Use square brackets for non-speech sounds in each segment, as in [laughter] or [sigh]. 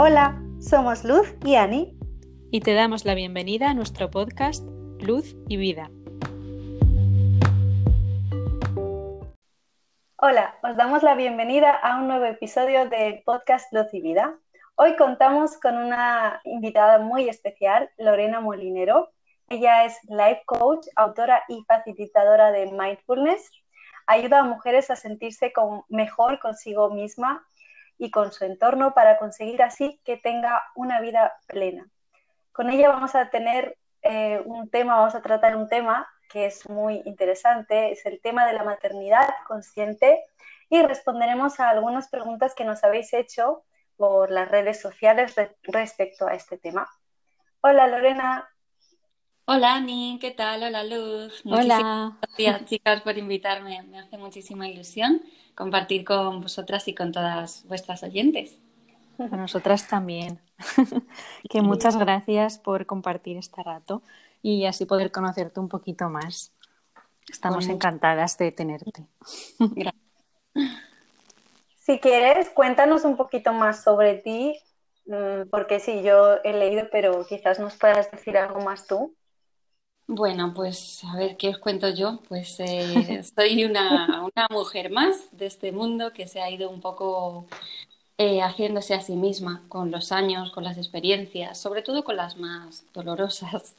Hola, somos Luz y Ani. Y te damos la bienvenida a nuestro podcast Luz y Vida. Hola, os damos la bienvenida a un nuevo episodio del podcast Luz y Vida. Hoy contamos con una invitada muy especial, Lorena Molinero. Ella es life coach, autora y facilitadora de mindfulness. Ayuda a mujeres a sentirse mejor consigo misma y con su entorno para conseguir así que tenga una vida plena. Con ella vamos a tener eh, un tema, vamos a tratar un tema que es muy interesante, es el tema de la maternidad consciente y responderemos a algunas preguntas que nos habéis hecho por las redes sociales respecto a este tema. Hola Lorena. Hola Ani, ¿qué tal? Hola Luz. Hola. gracias chicas por invitarme, me hace muchísima ilusión compartir con vosotras y con todas vuestras oyentes. A nosotras también. [laughs] que muchas gracias por compartir este rato y así poder conocerte un poquito más. Estamos encantadas de tenerte. Gracias. [laughs] Si quieres, cuéntanos un poquito más sobre ti, mm, porque sí, yo he leído, pero quizás nos puedas decir algo más tú. Bueno, pues a ver, ¿qué os cuento yo? Pues eh, [laughs] soy una, mujer más de este mundo que se ha ido un poco eh, haciéndose a sí misma con los años, con las experiencias, sobre todo con las más dolorosas.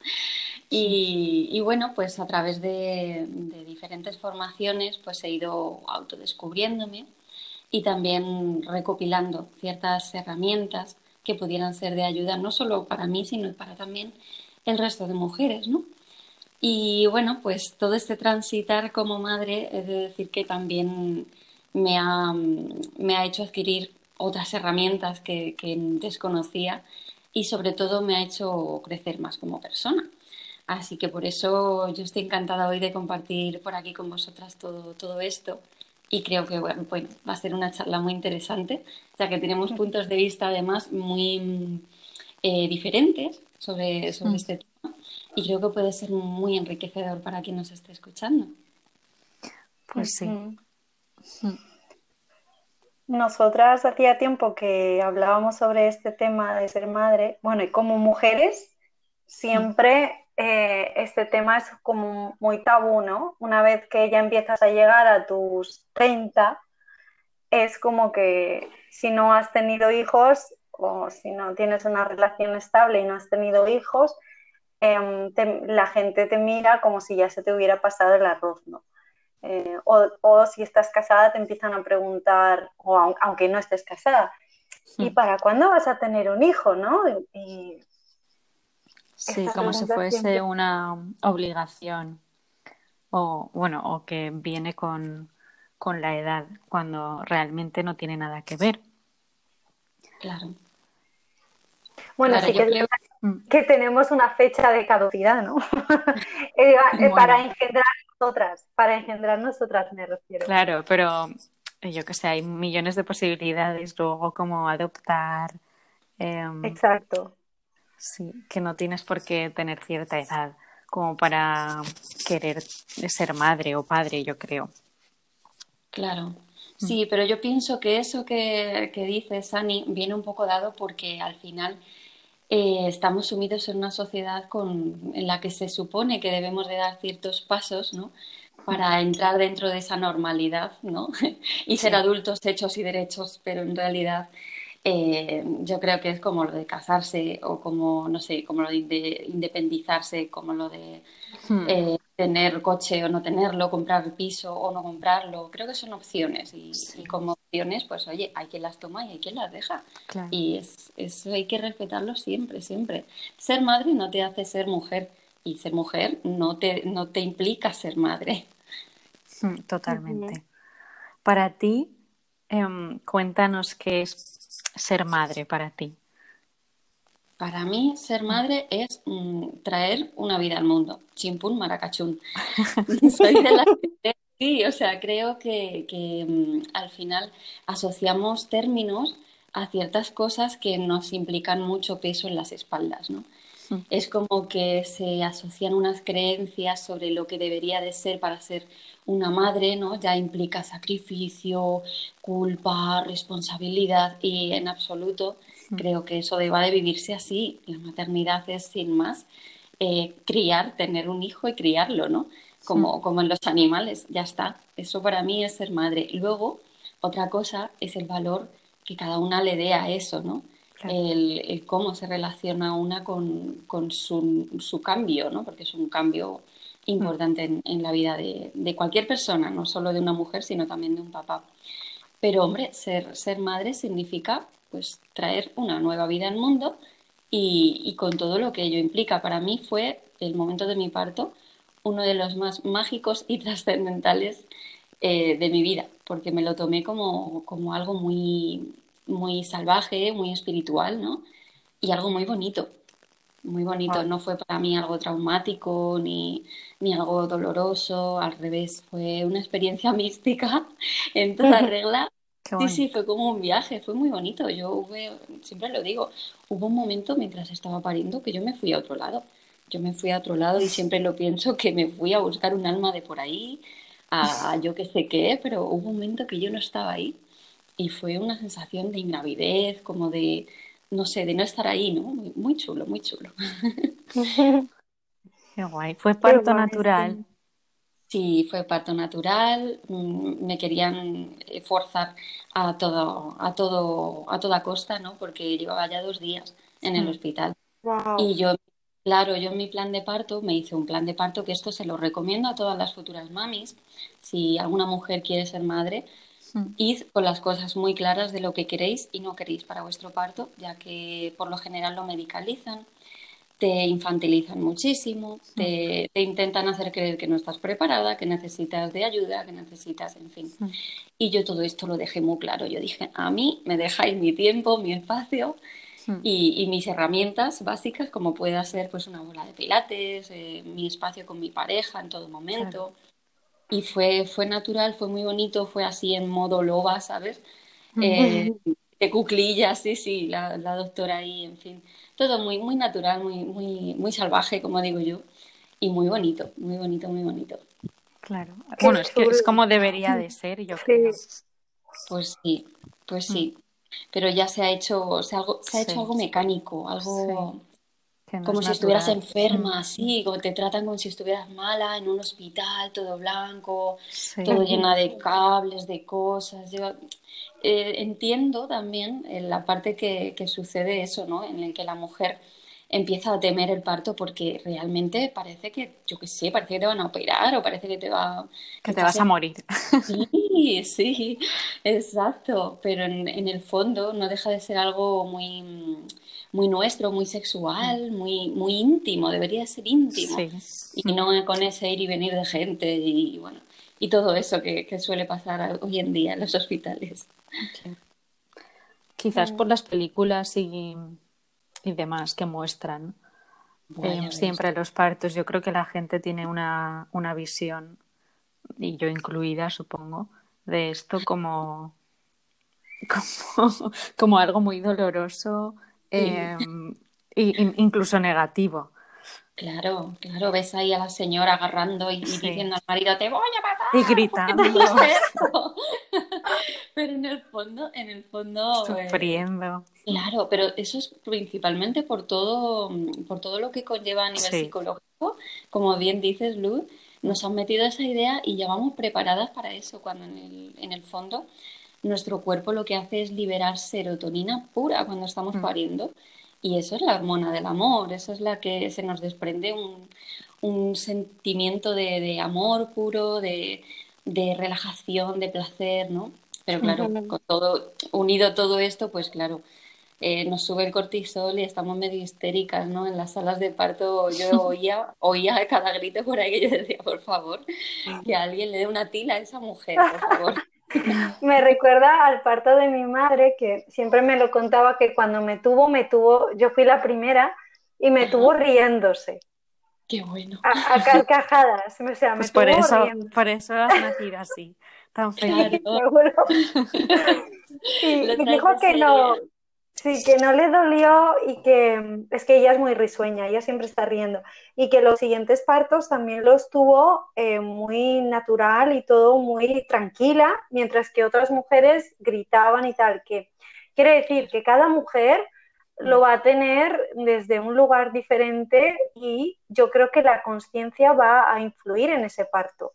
Y, bueno, pues a través de, de, diferentes formaciones pues he ido autodescubriéndome y también recopilando ciertas herramientas que pudieran ser de ayuda no solo para mí, sino para también el resto de mujeres, ¿no? Y bueno, pues todo este transitar como madre, he de decir que también me ha, me ha hecho adquirir otras herramientas que, que, desconocía y sobre todo me ha hecho crecer más como persona. Así que por eso yo estoy encantada hoy de compartir por aquí con vosotras todo, todo esto y creo que bueno, va a ser una charla muy interesante, ya que tenemos puntos de vista además muy eh, diferentes sobre, sobre mm. este tema y creo que puede ser muy enriquecedor para quien nos esté escuchando. Pues sí. Nosotras hacía tiempo que hablábamos sobre este tema de ser madre, bueno, y como mujeres, siempre eh, este tema es como muy tabú, ¿no? Una vez que ya empiezas a llegar a tus 30, es como que si no has tenido hijos o si no tienes una relación estable y no has tenido hijos, Em, la gente te mira como si ya se te hubiera pasado el arroz, ¿no? Eh, o, si estás casada te empiezan a preguntar, o aunque no estés casada, ¿y hmm. para cuándo vas a tener un hijo, no? sí, como si fuese una obligación, o bueno, o que viene con, con la edad, cuando realmente no tiene nada que ver. Claro. Bueno, sí que, que, tenemos una fecha de caducidad, ¿no? [laughs] Eh, eh, para engendrar nosotras, para engendrar nosotras me refiero. Claro, pero eh, yo que sé, hay millones de posibilidades luego como adoptar. Em, Exacto. Sí, que no tienes por qué tener cierta edad como para querer ser madre o padre, yo creo. Claro. Mm. Sí, pero yo pienso que eso que, que dice Sani viene un poco dado porque al final eh, estamos sumidos en una sociedad con, en la que se supone que debemos de dar ciertos pasos ¿no? para entrar dentro de esa normalidad ¿no? [laughs] y ser adultos hechos y derechos, pero en realidad eh, yo creo que es como lo de casarse o como, no sé, como lo de independizarse, como lo de hmm. eh, tener coche o no tenerlo, comprar piso o no comprarlo. Creo que son opciones y, como opciones, pues oye, hay quien las toma y hay quien las deja. Y es, eso hay que respetarlo siempre, siempre. Ser madre no te hace ser mujer y ser mujer no te, no te implica ser madre. Hmm, totalmente. Para ti, em, cuéntanos qué es ser madre para ti. Para mí, ser madre es mm, traer una vida al mundo. Chimpún maracachún. [laughs] [laughs] Soy de la Sí, o sea, creo que, mm, al final asociamos términos a ciertas cosas que nos implican mucho peso en las espaldas, ¿no? Mm. Es como que se asocian unas creencias sobre lo que debería de ser para ser una madre, ¿no? Ya implica sacrificio, culpa, responsabilidad y en absoluto mm. creo que eso deba de vivirse así. La maternidad es sin más eh, criar, tener un hijo y criarlo, ¿no? Como, como en los animales, ya está. Eso para mí es ser madre. Luego, otra cosa es el valor que cada una le dé a eso, ¿no? El, cómo se relaciona una con, con su, su, cambio, ¿no? Porque es un cambio importante en, la vida de, de, cualquier persona, no solo de una mujer, sino también de un papá. Pero, hombre, ser, ser madre significa pues traer una nueva vida al mundo y, y, con todo lo que ello implica. Para mí fue el momento de mi parto uno de los más mágicos y [laughs] trascendentales eh, de mi vida, porque me lo tomé como, como algo muy, muy salvaje, muy espiritual, ¿no? Y algo muy bonito, muy bonito. No fue para mí algo traumático ni, ni algo doloroso, al revés, fue una experiencia [laughs] mística en toda [laughs] regla. Sí, sí, fue como un viaje, fue muy bonito. Yo siempre lo digo, hubo un momento mientras estaba pariendo que yo me fui a otro lado. Yo me fui a otro lado y siempre lo pienso que me fui a buscar un alma de por ahí, a, yo qué sé qué, pero hubo un momento que yo no estaba ahí y fue una sensación de ingravidez, como de, no sé, de no estar ahí, ¿no? Muy, chulo, muy chulo. [laughs] [laughs] Qué guay. ¿Fue parto natural? Sí, fue parto natural. Mm, me querían eh, forzar a todo, a todo, a toda costa, ¿no? Porque llevaba ya dos días en el mm. hospital. Y yo Claro, yo en mi plan de parto me hice un plan de parto que esto se lo recomiendo a todas las futuras mamis. Si alguna mujer quiere ser madre, mm. id con las cosas muy claras de lo que queréis y no queréis para vuestro parto, ya que por lo general lo medicalizan, te infantilizan muchísimo, mm. te, intentan hacer creer que no estás preparada, que necesitas de ayuda, que necesitas, en fin. Mm. Y yo todo esto lo dejé muy claro. Yo dije, a mí me dejáis mi tiempo, mi espacio Hmm. y, mis herramientas básicas, como pueda ser pues una bola de pilates, eh, mi espacio con mi pareja en todo momento. Y fue, fue natural, fue muy bonito, fue así en modo loba, ¿sabes? Eh, [laughs] de cuclillas, sí, sí, la, la, doctora ahí, en fin. Todo muy, muy natural, muy, muy, muy salvaje, como digo yo, y muy bonito, muy bonito, muy bonito. Claro. Bueno, es que es como debería de ser, yo creo. Pues sí, pues sí pero ya se ha hecho, se, algo, se ha hecho algo mecánico, algo como si estuvieras enferma, mm. así, como te tratan como si estuvieras mala en un hospital, todo blanco, todo llena de cables, de cosas. Eh, entiendo también en la parte que, que sucede eso, ¿no? En el que la mujer empieza a temer el parto porque realmente parece que, yo qué sé, parece que te van a operar o parece que te va... Que te vas a morir. Sí, sí, exacto, pero en, en, el fondo no deja de ser algo muy, muy nuestro, muy sexual, muy, muy íntimo, debería ser íntimo. Y no con ese ir y venir de gente y bueno, y todo eso que, que suele pasar hoy en día en los hospitales. Quizás por las películas y y demás que muestran eh, siempre los partos. Yo creo que la gente tiene una, una visión, y yo incluida, supongo, de esto como, como, como algo muy doloroso e incluso negativo. Claro, claro, ves ahí a la señora agarrando y, diciendo al marido, te voy a matar. Y gritando. [laughs] pero en el fondo, en el fondo. Eh, Sufriendo. claro, pero eso es principalmente por todo, por todo lo que conlleva a nivel psicológico. Como bien dices, Luz, nos han metido esa idea y ya vamos preparadas para eso, cuando en el, en el fondo nuestro cuerpo lo que hace es liberar serotonina pura cuando estamos mm. pariendo. Y eso es la hormona del amor, eso es la que se nos desprende un, un sentimiento de, de, amor puro, de, de, relajación, de placer, ¿no? Pero claro, con todo, unido todo esto, pues claro, eh, nos sube el cortisol y estamos medio histéricas, ¿no? En las salas de parto yo [laughs] oía, oía cada grito por ahí que yo decía, por favor, que alguien le dé una tila a esa mujer, por favor. [laughs] [laughs] me recuerda al parto de mi madre, que siempre me lo contaba que cuando me tuvo, me tuvo, yo fui la primera y me tuvo riéndose. Qué bueno. A, [laughs] carcajadas, o sea, me pues por eso, Por eso has nacido así, tan [laughs] feliz. y dijo que no, Sí, que no le dolió y que mm, es que ella es muy risueña, ella siempre está riendo. Y que los siguientes partos también los tuvo eh, muy natural y todo muy tranquila, mientras que otras mujeres gritaban y tal. Que quiere decir que cada mujer lo va a tener desde un lugar diferente y yo creo que la conciencia va a influir en ese parto.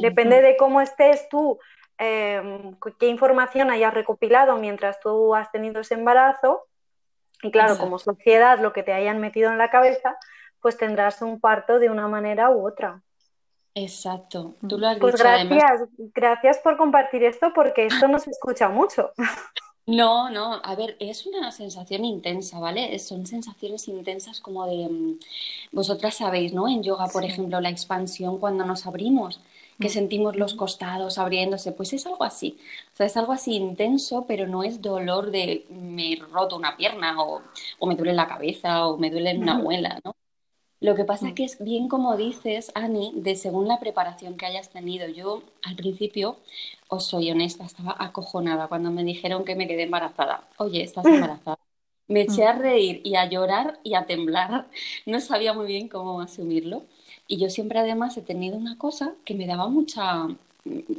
Depende de cómo estés tú, em, qué información hayas recopilado mientras tú has tenido ese embarazo. Y claro, como sociedad, lo que te hayan metido en la cabeza, pues tendrás un parto de una manera u otra. Exacto, tú lo has pues dicho. Gracias, gracias por compartir esto porque esto no se escucha mucho. [laughs] No, no, a ver, es una sensación intensa, ¿vale? Son sensaciones intensas como de, mm, vosotras sabéis, ¿no? En yoga, por ejemplo, la expansión cuando nos abrimos, que mm. sentimos los costados abriéndose, pues es algo así. O sea, es algo así intenso, pero no es dolor de me roto una pierna o, o me duele la cabeza o me duele una muela, ¿no? Lo que pasa es mm. que es bien como dices, Ani, de según la preparación que hayas tenido. Yo al principio, os soy honesta, estaba acojonada cuando me dijeron que me quedé embarazada. Oye, estás embarazada. Me eché a mm. reír y a llorar y a temblar. No sabía muy bien cómo asumirlo. Y yo siempre además he tenido una cosa que me daba mucha,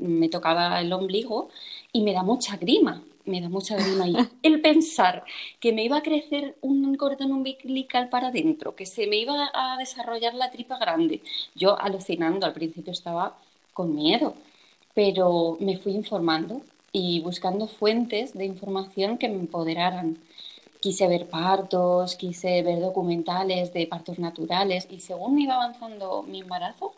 me tocaba el ombligo y me da mucha grima me da mucha grima y [laughs] el pensar que me iba a crecer un cordón umbilical para adentro, que se me iba a desarrollar la tripa grande. Yo alucinando, al principio estaba con miedo, pero me fui informando y buscando fuentes de información que me empoderaran. Quise ver partos, quise ver documentales de partos naturales y según iba avanzando mi embarazo,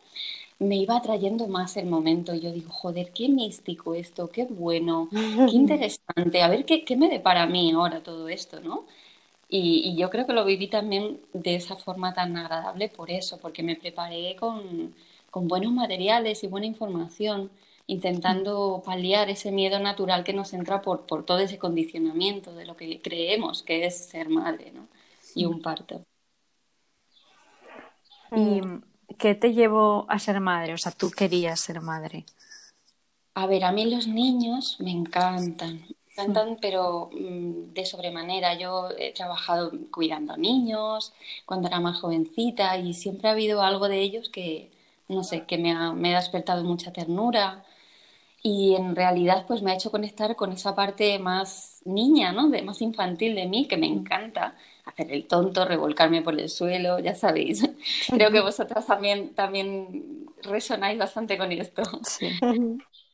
me iba atrayendo más el momento. Yo digo, joder, qué místico esto, qué bueno, qué [laughs] interesante. A ver qué, qué me depara a mí ahora todo esto, ¿no? Y, yo creo que lo viví también de esa forma tan agradable por eso, porque me preparé con, con buenos materiales y buena información, intentando paliar ese miedo natural que nos entra por, por todo ese condicionamiento de lo que creemos que es ser madre, ¿no? Y un parto. Y ¿qué te llevó a ser madre? O sea, tú querías ser madre. A ver, a mí los niños me encantan, me encantan, pero mm, de sobremanera. Yo he trabajado cuidando a niños cuando era más jovencita y siempre ha habido algo de ellos que, no sé, que me ha, me ha despertado mucha ternura y en realidad pues me ha hecho conectar con esa parte más niña, ¿no? De, más infantil de mí que me encanta hacer el tonto, revolcarme por el suelo, ya sabéis. Creo que vosotras también, también resonáis bastante con esto.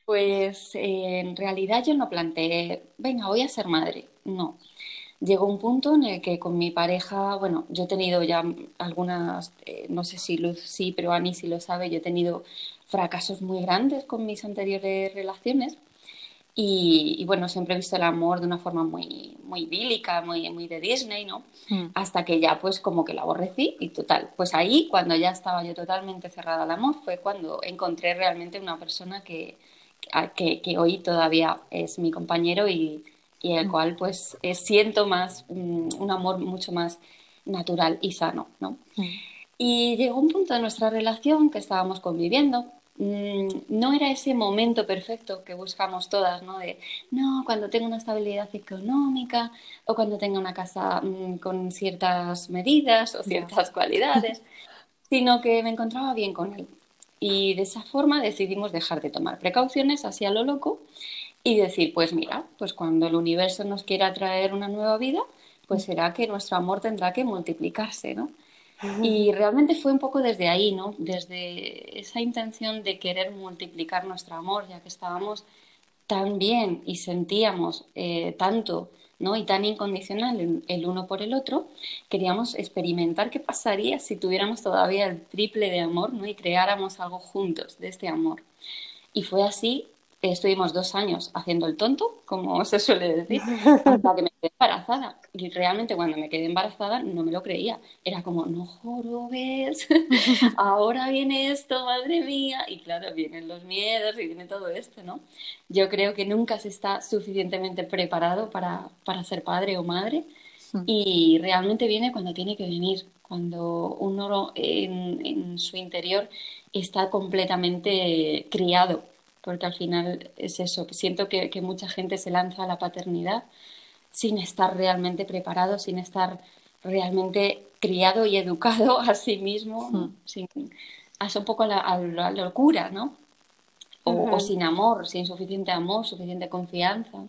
Pues eh, en realidad yo no planteé, venga, voy a ser madre. No. Llegó un punto en el que con mi pareja, bueno, yo he tenido ya algunas, eh, no sé si Luz sí, pero Ani sí lo sabe, yo he tenido fracasos muy grandes con mis anteriores relaciones y, bueno, siempre he visto el amor de una forma muy, muy bílica, muy, muy de Disney, ¿no? Hmm. Hasta que ya pues como que lo aborrecí y total. Pues ahí, cuando ya estaba yo totalmente cerrada al amor, fue cuando encontré realmente una persona que, que, que hoy todavía es mi compañero y, y el hmm. cual pues eh, siento más, mm, un amor mucho más natural y sano, ¿no? Hmm. Y llegó un punto de nuestra relación que estábamos conviviendo Mm, no era ese momento perfecto que buscamos todas, ¿no? De, no, cuando tenga una estabilidad económica o cuando tenga una casa mm, con ciertas medidas o ciertas cualidades, [laughs] sino que me encontraba bien con él. Y de esa forma decidimos dejar de tomar precauciones así a lo loco y decir, pues mira, pues cuando el universo nos quiera traer una nueva vida, pues será que nuestro amor tendrá que multiplicarse, ¿no? Y realmente fue un poco desde ahí, ¿no? Desde esa intención de querer multiplicar nuestro amor, ya que estábamos tan bien y sentíamos eh, tanto, ¿no? Y tan incondicional el, uno por el otro, queríamos experimentar qué pasaría si tuviéramos todavía el triple de amor, ¿no? Y creáramos algo juntos de este amor. Y fue así estuvimos dos años haciendo el tonto, como se suele decir, [laughs] hasta que me quedé embarazada. Y realmente cuando me quedé embarazada no me lo creía. Era como, no jorobes, [laughs] ahora viene esto, madre mía. Y claro, vienen los miedos y viene todo esto, ¿no? Yo creo que nunca se está suficientemente preparado para, para ser padre o madre. Y realmente viene cuando tiene que venir, cuando uno en, en su interior está completamente criado porque al final es eso, siento que, mucha gente se lanza a la paternidad sin estar realmente preparado, sin estar realmente criado y educado a sí mismo, sin, hace un poco a la, locura, ¿no? O, sin amor, sin suficiente amor, suficiente confianza.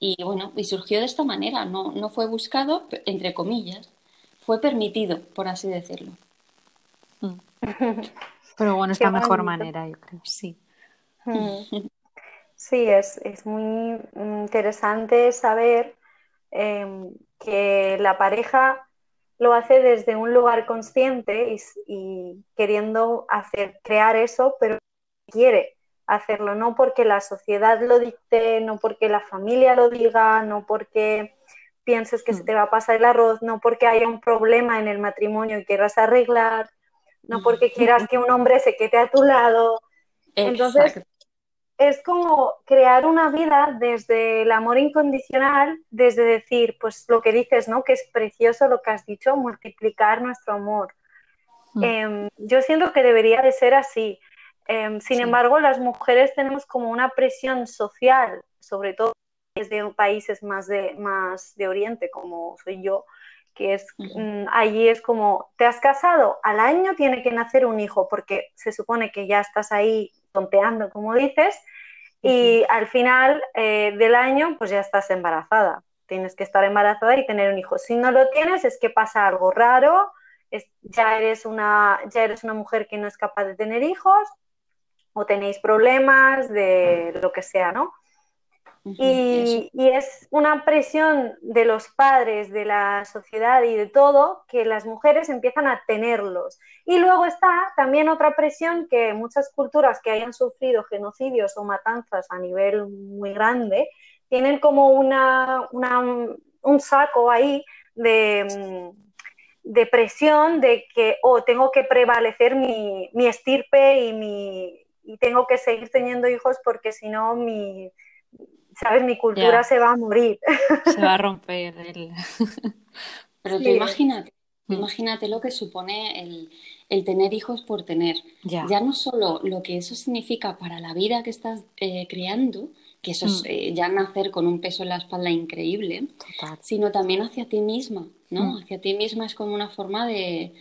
Y bueno, y surgió de esta manera, no, no fue buscado, entre comillas, fue permitido, por así decirlo. Mm. [laughs] Pero bueno, es la mejor manera, yo creo, sí. Mm. [laughs] Sí, es, es muy interesante saber em, que la pareja lo hace desde un lugar consciente y, queriendo hacer, crear eso, pero quiere hacerlo, no porque la sociedad lo dicte, no porque la familia lo diga, no porque pienses que se mm. te va a pasar el arroz, no porque haya un problema en el matrimonio y quieras arreglar, no porque quieras que un hombre se quede a tu lado. [laughs] Entonces, es como crear una vida desde el amor incondicional, desde decir, pues lo que dices, ¿no? Que es precioso lo que has dicho, multiplicar nuestro amor. Mm. Em, yo siento que debería de ser así. Em, sin embargo, las mujeres tenemos como una presión social, sobre todo desde países más de, más de Oriente, como soy yo, que es mm, allí es como, te has casado, al año tiene que nacer un hijo, porque se supone que ya estás ahí tonteando, como dices, y al final eh, del año, pues ya estás embarazada. Tienes que estar embarazada y tener un hijo. Si no lo tienes, es que pasa algo raro, ya, eres una, ya eres una mujer que no es capaz de tener hijos o tenéis problemas de lo que sea, ¿no? Y, es una presión de los padres, de la sociedad y de todo que las mujeres empiezan a tenerlos. Y luego está también otra presión que muchas culturas que hayan sufrido genocidios o matanzas a nivel muy grande tienen como una, un saco ahí de, de, presión de que oh, tengo que prevalecer mi, mi estirpe y, mi, y tengo que seguir teniendo hijos porque si no mi ¿sabes? Mi cultura se va a morir. [laughs] Se va a romper. El... [laughs] Pero tú imagínate, mm. imagínate lo que supone el, tener hijos por tener. Ya. no solo lo que eso significa para la vida que estás eh, creando, que eso es mm. eh, ya nacer con un peso en la espalda increíble, sino también hacia ti misma, ¿no? Mm. Hacia ti misma es como una forma de,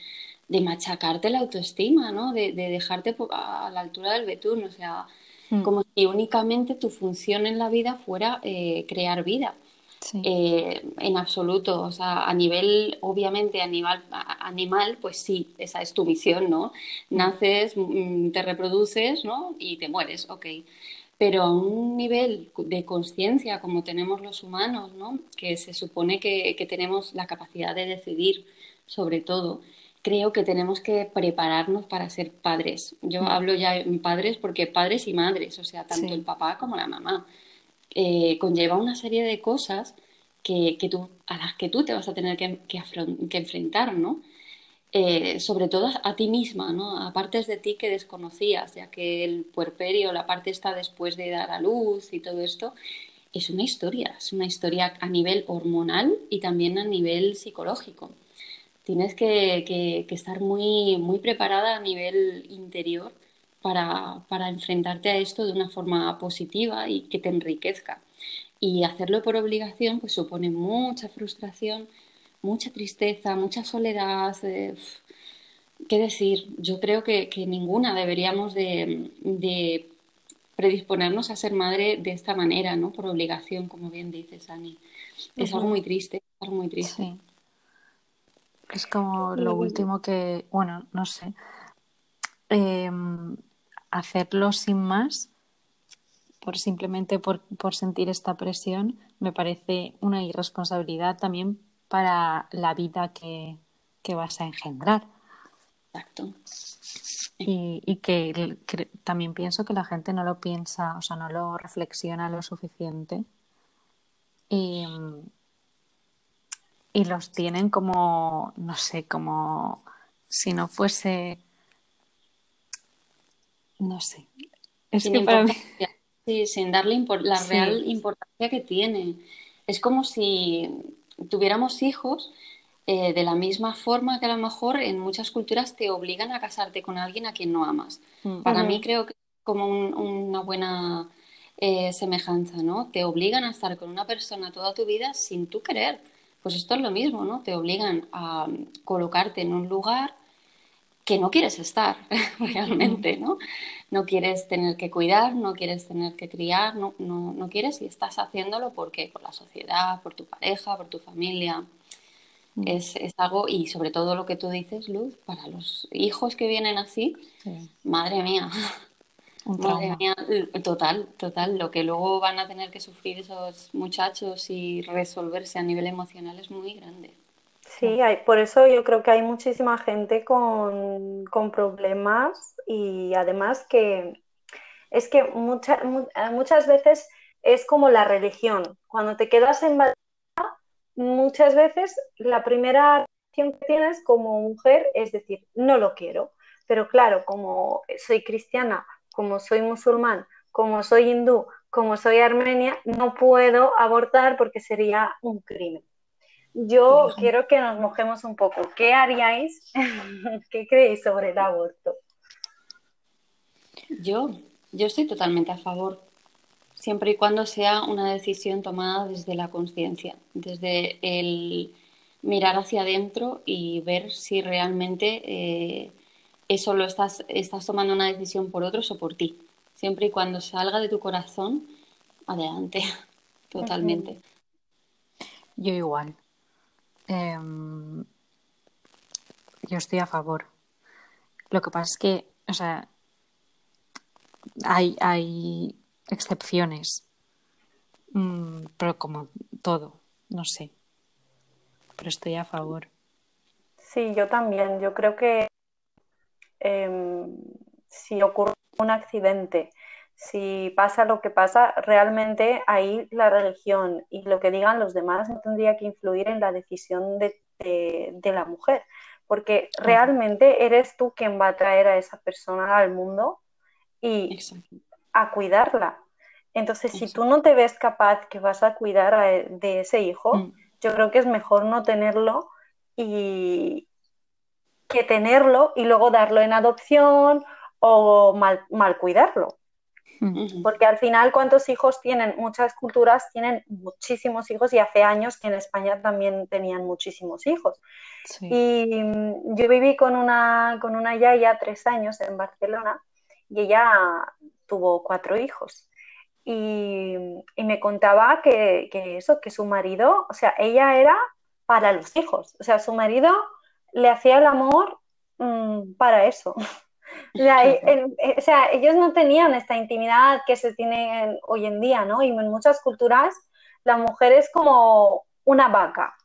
de machacarte la autoestima, ¿no? De, de, dejarte a la altura del betún, o sea, Mm. como si únicamente tu función en la vida fuera eh, crear vida. Eh, en absoluto, o sea, a nivel, obviamente, a nivel animal, pues sí, esa es tu misión, ¿no? Mm. Naces, mm, te reproduces, ¿no? Y te mueres, ok. Pero a un nivel de conciencia como tenemos los humanos, ¿no? Que se supone que, que tenemos la capacidad de decidir sobre todo, creo que tenemos que prepararnos para ser padres. Yo hablo ya en padres porque padres y madres, o sea, tanto el papá como la mamá, eh, conlleva una serie de cosas que, que, tú, a las que tú te vas a tener que, que, enfrentar, ¿no? Eh, sobre todo a ti misma, ¿no? A partes de ti que desconocías, ya que el puerperio, la parte está después de dar a luz y todo esto, es una historia, es una historia a nivel hormonal y también a nivel psicológico tienes que, estar muy, muy preparada a nivel interior para, enfrentarte a esto de una forma positiva y que te enriquezca. Y hacerlo por obligación pues supone mucha frustración, mucha tristeza, mucha soledad. Eh, ¿Qué decir? Yo creo que, ninguna deberíamos de, predisponernos a ser madre de esta manera, ¿no? Por obligación, como bien dices, Ani. Es algo muy triste, algo muy triste. Es como lo último que, bueno, no sé, em, hacerlo sin más, por simplemente por, sentir esta presión, me parece una irresponsabilidad también para la vida que, vas a engendrar. Exacto. Y, que, también pienso que la gente no lo piensa, o sea, no lo reflexiona lo suficiente. Y, y los tienen como, no sé, como si no fuese, no sé. Es sin que para mí... Sí, sin darle la real importancia que tiene. Es como si tuviéramos hijos eh, de la misma forma que a lo mejor en muchas culturas te obligan a casarte con alguien a quien no amas. Mm. Para mí creo que es como una buena eh, semejanza, ¿no? Te obligan a estar con una persona toda tu vida sin tú querer. Pues esto es lo mismo, ¿no? Te obligan a colocarte en un lugar que no quieres estar [laughs] realmente, ¿no? No quieres tener que cuidar, no quieres tener que criar, no, no, no quieres y estás haciéndolo porque por la sociedad, por tu pareja, por tu familia. Mm. Es, es, algo, y sobre todo lo que tú dices, Luz, para los hijos que vienen así, madre mía, madre mía, total, total, lo que luego van a tener que sufrir esos muchachos y resolverse a nivel emocional es muy grande. Sí, hay, por eso yo creo que hay muchísima gente con, problemas y además que es que muchas veces es como la religión. Cuando te quedas en muchas veces la primera reacción que tienes como mujer es decir, no lo quiero. Pero claro, como soy cristiana, como soy musulmán, como soy hindú, como soy armenia, no puedo abortar porque sería un crimen. Yo quiero que nos mojemos un poco. ¿Qué haríais? [laughs] ¿Qué creéis sobre el aborto? Yo, yo estoy totalmente a favor, siempre y cuando sea una decisión tomada desde la conciencia, desde el mirar hacia adentro y ver si realmente eh, eso lo estás, estás tomando una decisión por otros o por ti. Siempre y cuando salga de tu corazón, adelante, [laughs] totalmente. Yo igual. Em, yo estoy a favor. Lo que pasa es que, o sea, hay, hay excepciones, mm, pero como todo, no sé. Pero estoy a favor. Sí, yo también. Yo creo que em, si ocurre un accidente si pasa lo que pasa, realmente ahí la religión y lo que digan los demás no tendría que influir en la decisión de, la mujer, porque realmente eres tú quien va a traer a esa persona al mundo y a cuidarla. Entonces, si tú no te ves capaz que vas a cuidar de ese hijo, mm. yo creo que es mejor no tenerlo y que tenerlo y luego darlo en adopción o mal cuidarlo. Porque al final, ¿cuántos hijos tienen? Muchas culturas tienen muchísimos hijos y hace años que en España también tenían muchísimos hijos. Y mm, yo viví con una, con una yaya tres años en Barcelona y ella tuvo cuatro hijos. Y, me contaba que, eso, que su marido, o sea, ella era para los hijos, o sea, su marido le hacía el amor mm, para eso. [laughs] O sea, ellos no tenían esta intimidad que se tiene hoy en día, ¿no? Y en muchas culturas la mujer es como una vaca.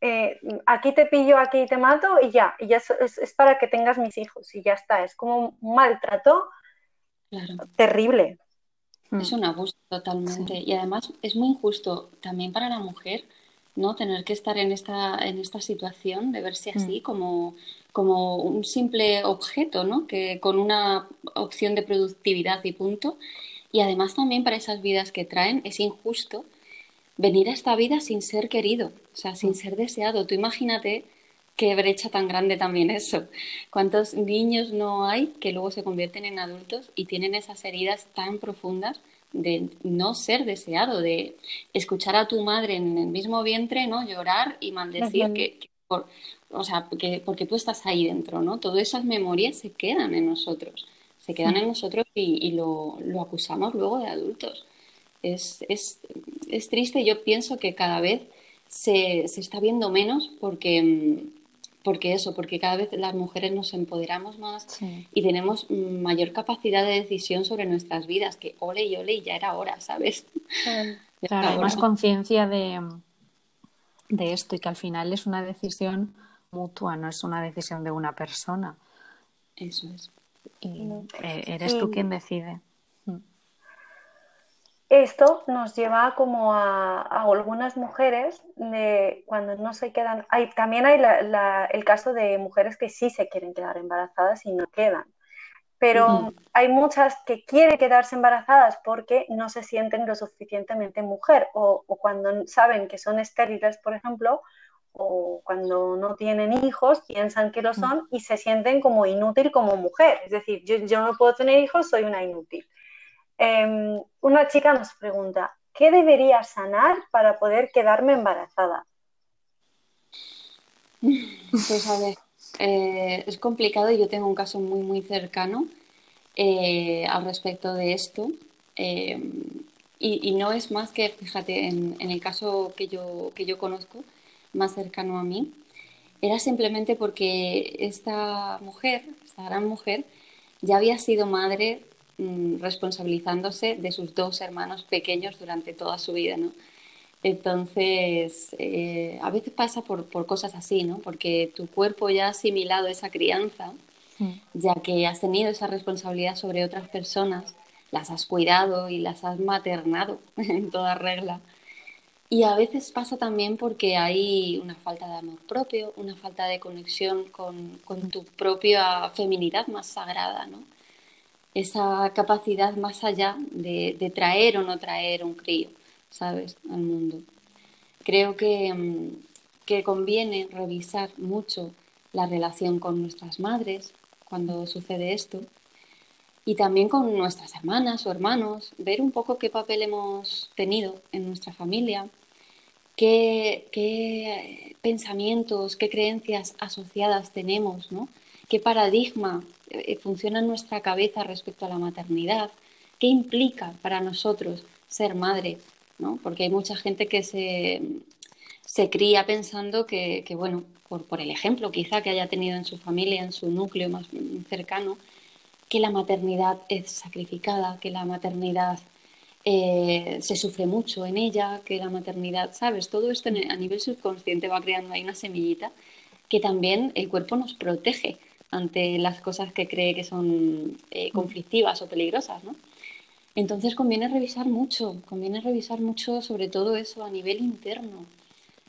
Eh, aquí te pillo, aquí te mato y ya, y ya es, para que tengas mis hijos y ya está. Es como un maltrato terrible. Es un abuso totalmente. Y además es muy injusto también para la mujer ¿no? Tener que estar en esta, en esta situación de verse mm. así como, como un simple objeto, ¿no? Que con una opción de productividad y punto. Y además también para esas vidas que traen es injusto venir a esta vida sin ser querido, o sea, sin mm. ser deseado. Tú imagínate qué brecha tan grande también eso. ¿Cuántos niños no hay que luego se convierten en adultos y tienen esas heridas tan profundas de no ser deseado, de escuchar a tu madre en el mismo vientre, ¿no? Llorar y maldecir que, por, o sea, que, porque tú estás ahí dentro, ¿no? Todas esas memorias se quedan en nosotros, se quedan en nosotros y, lo, acusamos luego de adultos. Es, es, es, triste, yo pienso que cada vez se, se está viendo menos porque mm, porque eso, porque cada vez las mujeres nos empoderamos más y tenemos mayor capacidad de decisión sobre nuestras vidas, que ole y ole y ya era hora, ¿sabes? Claro, [laughs] hay más conciencia de, de esto y que al final es una decisión mutua, no es una decisión de una persona. Eso es. Y eh, eres tú quien decide. Esto nos lleva como a, algunas mujeres de cuando no se quedan. Hay, también hay el caso de mujeres que sí se quieren quedar embarazadas y no quedan. Pero hay muchas que quieren quedarse embarazadas porque no se sienten lo suficientemente mujer o, cuando saben que son estériles, por ejemplo, o cuando no tienen hijos, piensan que lo son y se sienten como inútil como mujer. Es decir, yo, yo no puedo tener hijos, soy una inútil. Em, una chica nos pregunta, ¿qué debería sanar para poder quedarme embarazada? Pues a ver, eh, es complicado y yo tengo un caso muy, muy cercano eh, al respecto de esto. Eh, y, no es más que, fíjate, en, el caso que yo, que yo conozco, más cercano a mí, era simplemente porque esta mujer, esta gran mujer, ya había sido madre mm, responsabilizándose de sus dos hermanos pequeños durante toda su vida, ¿no? Entonces, eh, a veces pasa por, cosas así, ¿no? Porque tu cuerpo ya ha asimilado esa crianza, ya que has tenido esa responsabilidad sobre otras personas, las has cuidado y las has maternado [laughs] en toda regla. Y a veces pasa también porque hay una falta de amor propio, una falta de conexión con, tu propia feminidad más sagrada, ¿no? Esa capacidad más allá de, traer o no traer un crío. ¿sabes?, al mundo. Creo que, mm, que conviene revisar mucho la relación con nuestras madres cuando sucede esto y también con nuestras hermanas o hermanos, ver un poco qué papel hemos tenido en nuestra familia, qué, qué pensamientos, qué creencias asociadas tenemos, ¿no? qué paradigma funciona en nuestra cabeza respecto a la maternidad, qué implica para nosotros ser madre, porque hay mucha gente que se, se cría pensando que, bueno, por, por, el ejemplo quizá que haya tenido en su familia, en su núcleo más cercano, que la maternidad es sacrificada, que la maternidad eh, se sufre mucho en ella, que la maternidad, ¿sabes? Todo esto a nivel subconsciente va creando ahí una semillita que también el cuerpo nos protege ante las cosas que cree que son eh, conflictivas o peligrosas, ¿no? Entonces conviene revisar mucho, conviene revisar mucho sobre todo eso a nivel interno.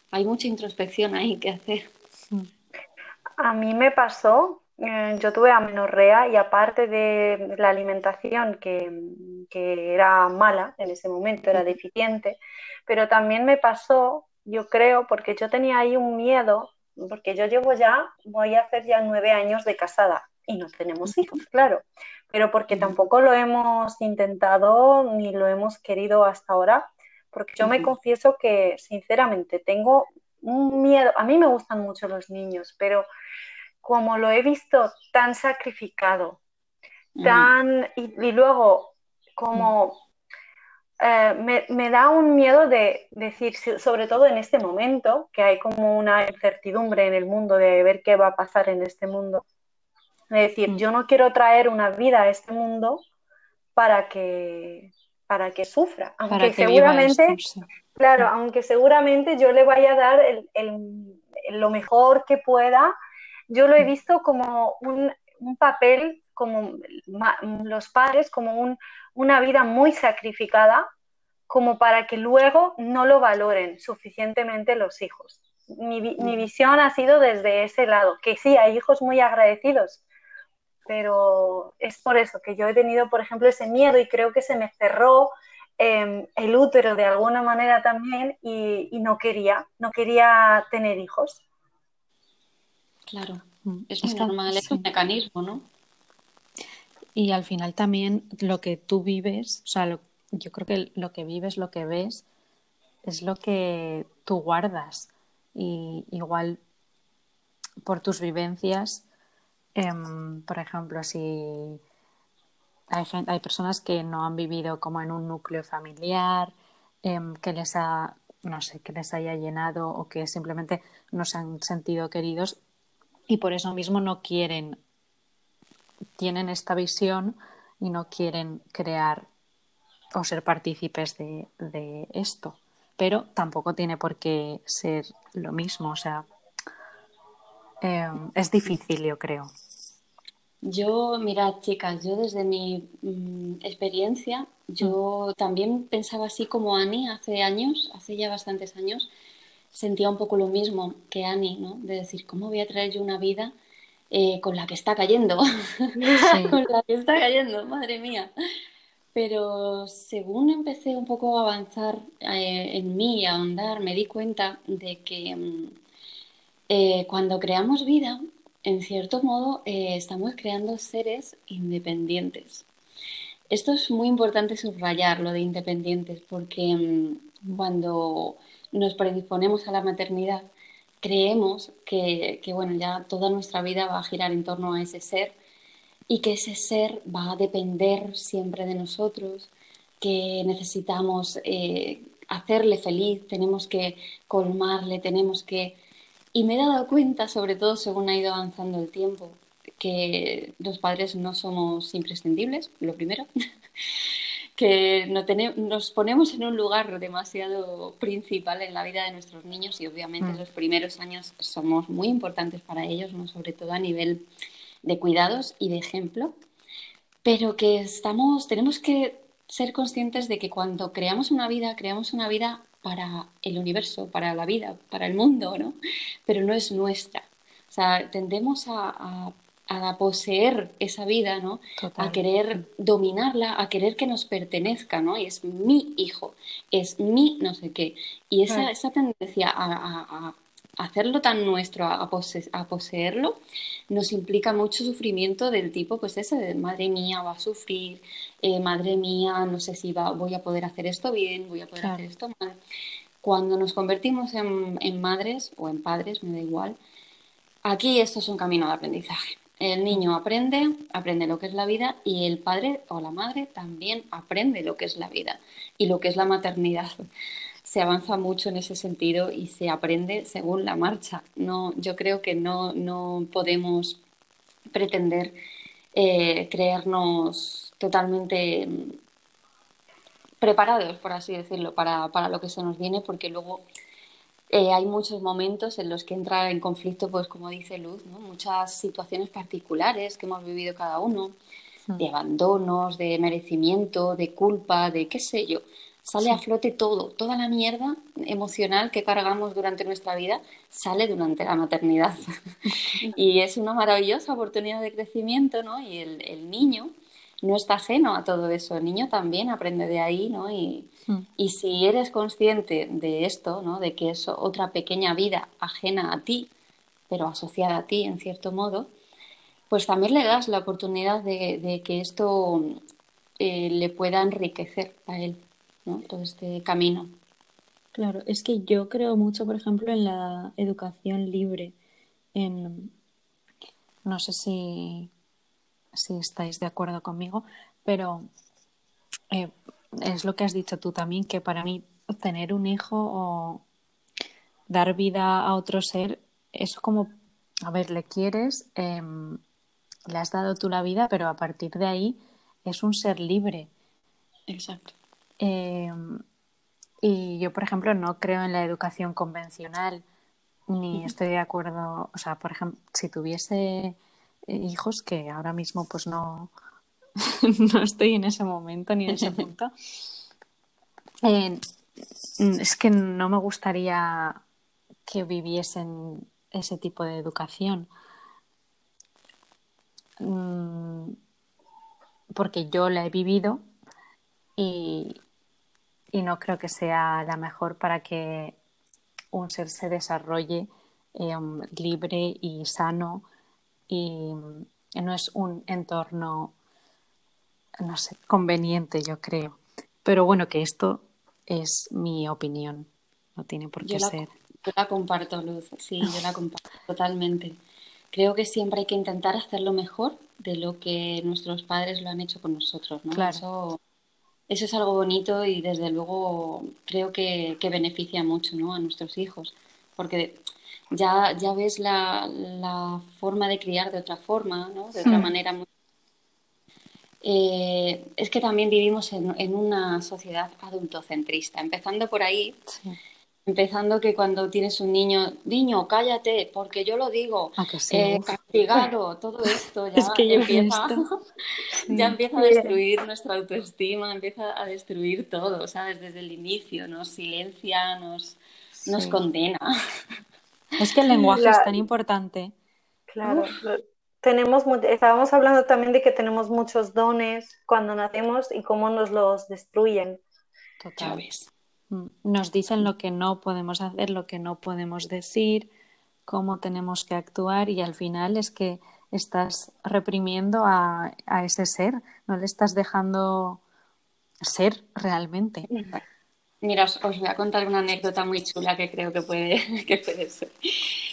Hay mucha introspección ahí que hacer. A mí me pasó, eh, yo tuve amenorrea y aparte de la alimentación que, que era mala en ese momento, era deficiente, pero también me pasó, yo creo, porque yo tenía ahí un miedo, porque yo llevo ya, voy a hacer ya nueve años de casada y no tenemos hijos, claro pero porque tampoco lo hemos intentado ni lo hemos querido hasta ahora, porque yo me confieso que sinceramente tengo un miedo, a mí me gustan mucho los niños, pero como lo he visto tan sacrificado, tan y, luego como eh, me, da un miedo de decir, sobre todo en este momento, que hay como una incertidumbre en el mundo de ver qué va a pasar en este mundo, es decir, mm. yo no quiero traer una vida a este mundo para que, para que sufra, aunque seguramente, claro, aunque seguramente yo le vaya a dar lo mejor que pueda, yo lo he mm. visto como un, papel, como los padres, como una vida muy sacrificada, como para que luego no lo valoren suficientemente los hijos. Mi, mi, mm. visión ha sido desde ese lado, que sí, hay hijos muy agradecidos, pero es por eso que yo he tenido, por ejemplo, ese miedo y creo que se me cerró em, el útero de alguna manera también y, no quería, no quería tener hijos. Claro, mm, es muy normal, es un mecanismo, ¿no? Y al final también lo que tú vives, o sea, yo creo que lo que vives, lo que ves, es lo que tú guardas. Y igual por tus vivencias Em, por ejemplo, si hay, hay, personas que no han vivido como en un núcleo familiar, em, que les ha, no sé, que les haya llenado o que simplemente no se han sentido queridos y por eso mismo no quieren, tienen esta visión y no quieren crear o ser partícipes de, de esto. Pero tampoco tiene por qué ser lo mismo, o sea, Em, es difícil, yo creo. Yo, mirad, chicas, yo desde mi mm, experiencia, yo también pensaba así como Ani hace años, hace ya bastantes años, sentía un poco lo mismo que Ani, ¿no? De decir, ¿cómo voy a traer yo una vida eh, con la que está cayendo? [laughs] con la que está cayendo, madre mía. Pero según empecé un poco a avanzar eh, en mí, a andar, me di cuenta de que mm, eh, cuando creamos vida, en cierto modo, estamos creando seres independientes. Esto es muy importante subrayar, lo de independientes, porque mm, cuando nos predisponemos a la maternidad, creemos que, que, bueno, ya toda nuestra vida va a girar en torno a ese ser y que ese ser va a depender siempre de nosotros, que necesitamos eh, hacerle feliz, tenemos que colmarle, tenemos que... Y me he dado cuenta, sobre todo según ha ido avanzando el tiempo, que los padres no somos imprescindibles, lo primero, [laughs] que nos ponemos en un lugar demasiado principal en la vida de nuestros niños y obviamente mm. los primeros años somos muy importantes para ellos, ¿no? sobre todo a nivel de cuidados y de ejemplo, pero que estamos, tenemos que ser conscientes de que cuando creamos una vida, creamos una vida para el universo, para la vida, para el mundo, ¿no? Pero no es nuestra. O sea, tendemos a, a, poseer esa vida, ¿no? A querer dominarla, a querer que nos pertenezca, ¿no? Y es mi hijo, es mi no sé qué. Y esa, esa tendencia a, hacerlo tan nuestro, a, poseerlo, nos implica mucho sufrimiento del tipo, pues ese de madre mía, va a sufrir, eh, madre mía, no sé si va, voy a poder hacer esto bien, voy a poder hacer esto mal. Cuando nos convertimos en, en, madres o en padres, me da igual, aquí esto es un camino de aprendizaje. El niño aprende, aprende lo que es la vida y el padre o la madre también aprende lo que es la vida y lo que es la maternidad se avanza mucho en ese sentido y se aprende según la marcha. No, yo creo que no, no podemos pretender eh, creernos totalmente mm, preparados, por así decirlo, para, para, lo que se nos viene, porque luego eh, hay muchos momentos en los que entra en conflicto, pues como dice Luz, ¿no? muchas situaciones particulares que hemos vivido cada uno, mm. de abandonos, de merecimiento, de culpa, de qué sé yo sale a flote todo, toda la mierda emocional que cargamos durante nuestra vida sale durante la maternidad. [laughs] [laughs] y es una maravillosa oportunidad de crecimiento, ¿no? Y el, niño no está ajeno a todo eso, el niño también aprende de ahí, ¿no? Y, hmm. y si eres consciente de esto, ¿no? De que es otra pequeña vida ajena a ti, pero asociada a ti en cierto modo, pues también le das la oportunidad de, que esto eh, le pueda enriquecer a él. Todo este camino. Claro, es que yo creo mucho, por ejemplo, en la educación libre. En, no sé si, si estáis de acuerdo conmigo, pero eh, es lo que has dicho tú también, que para mí tener un hijo o dar vida a otro ser es como, a ver, le quieres, em, le has dado tú la vida, pero a partir de ahí es un ser libre. Exacto. Em, y yo, por ejemplo, no creo en la educación convencional, ni [laughs] estoy de acuerdo, o sea, por ejemplo, si tuviese hijos, que ahora mismo pues no, [laughs] no estoy en ese momento ni en ese [laughs] punto, eh, es que no me gustaría que viviesen ese tipo de educación. Mm, porque yo la he vivido y, y no creo que sea la mejor para que un ser se desarrolle em, libre y sano y no es un entorno no sé conveniente yo creo. Pero bueno que esto es mi opinión. No tiene por qué ser. yo la comparto Luz. Sí yo la comparto [laughs] totalmente. Creo que siempre hay que intentar hacerlo mejor de lo que nuestros padres lo han hecho con nosotros ¿no? claro. Eso es algo bonito y desde luego creo que, beneficia mucho ¿no? a nuestros hijos, porque ya, ya ves la, la forma de criar de otra forma, ¿no? de otra hmm. manera. Eh, es que también vivimos en, en, una sociedad adultocentrista, empezando por ahí. Empezando que cuando tienes un niño, niño, cállate, porque yo lo digo, ah, eh, castigado, todo esto [laughs] ya empieza, [laughs] ya empieza a destruir nuestra autoestima, empieza a destruir todo, ¿sabes? Desde el inicio, nos silencia, nos, nos condena. Es que el lenguaje es tan importante. Claro, tenemos, estábamos hablando también de que tenemos muchos dones cuando nacemos y cómo nos los destruyen. Total. Mm, nos dicen lo que no podemos hacer, lo que no podemos decir, cómo tenemos que actuar y al final es que estás reprimiendo a, ese ser, no le estás dejando ser realmente. Mira, os, voy a contar una anécdota muy chula que creo que puede, [laughs] que puede ser,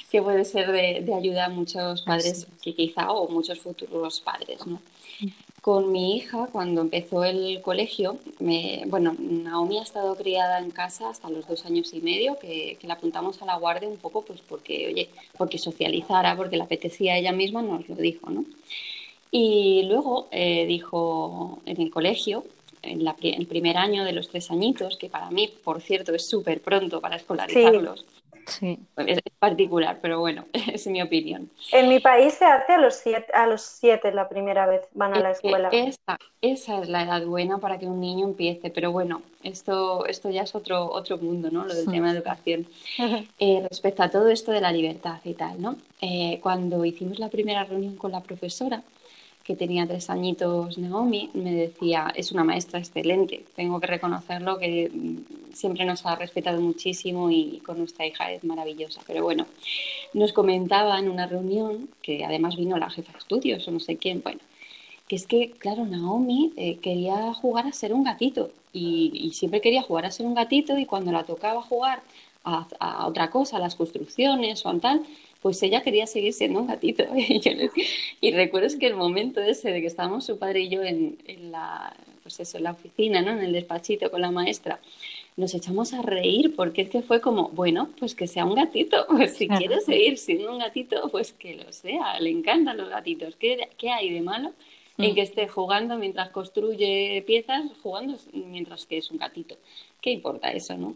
que puede ser de, ayuda a muchos padres, que quizá, o muchos futuros padres, ¿no? Con mi hija, cuando empezó el colegio, me, bueno, Naomi ha estado criada en casa hasta los dos años y medio, que, la apuntamos a la guardia un poco, pues porque, oye, porque socializara, porque le apetecía a ella misma, nos lo dijo, ¿no? Y luego eh, dijo en el colegio, en el primer año de los tres añitos, que para mí, por cierto, es súper pronto para escolarizarlos. Sí. Es particular, pero bueno, [laughs] es mi opinión. En mi país se hace a los siete, a los siete la primera vez van a la escuela. Esa, esa es la edad buena para que un niño empiece, pero bueno, esto, esto ya es otro, otro mundo, ¿no? Lo del tema de educación. [laughs] Eh, respecto a todo esto de la libertad y tal, ¿no? Eh, cuando hicimos la primera reunión con la profesora, que tenía tres añitos Naomi, me decía, es una maestra excelente, tengo que reconocerlo, que mm, siempre nos ha respetado muchísimo y con nuestra hija es maravillosa. Pero bueno, nos comentaba en una reunión, que además vino la jefa de estudios o no sé quién, bueno, que es que, claro, Naomi eh, quería jugar a ser un gatito y, siempre quería jugar a ser un gatito y cuando la tocaba jugar a, a otra cosa, a las construcciones o a tal, pues ella quería seguir siendo un gatito. [laughs] y, recuerdo que el momento ese de que estábamos su padre y yo en, la, pues eso, en la oficina, ¿no? en el despachito con la maestra, nos echamos a reír porque es que fue como, bueno, pues que sea un gatito, [laughs] pues si quiere seguir siendo un gatito, pues que lo sea, le encantan los gatitos. ¿Qué, qué hay de malo? en mm. que esté jugando mientras construye piezas, jugando mientras que es un gatito. ¿Qué importa eso, no?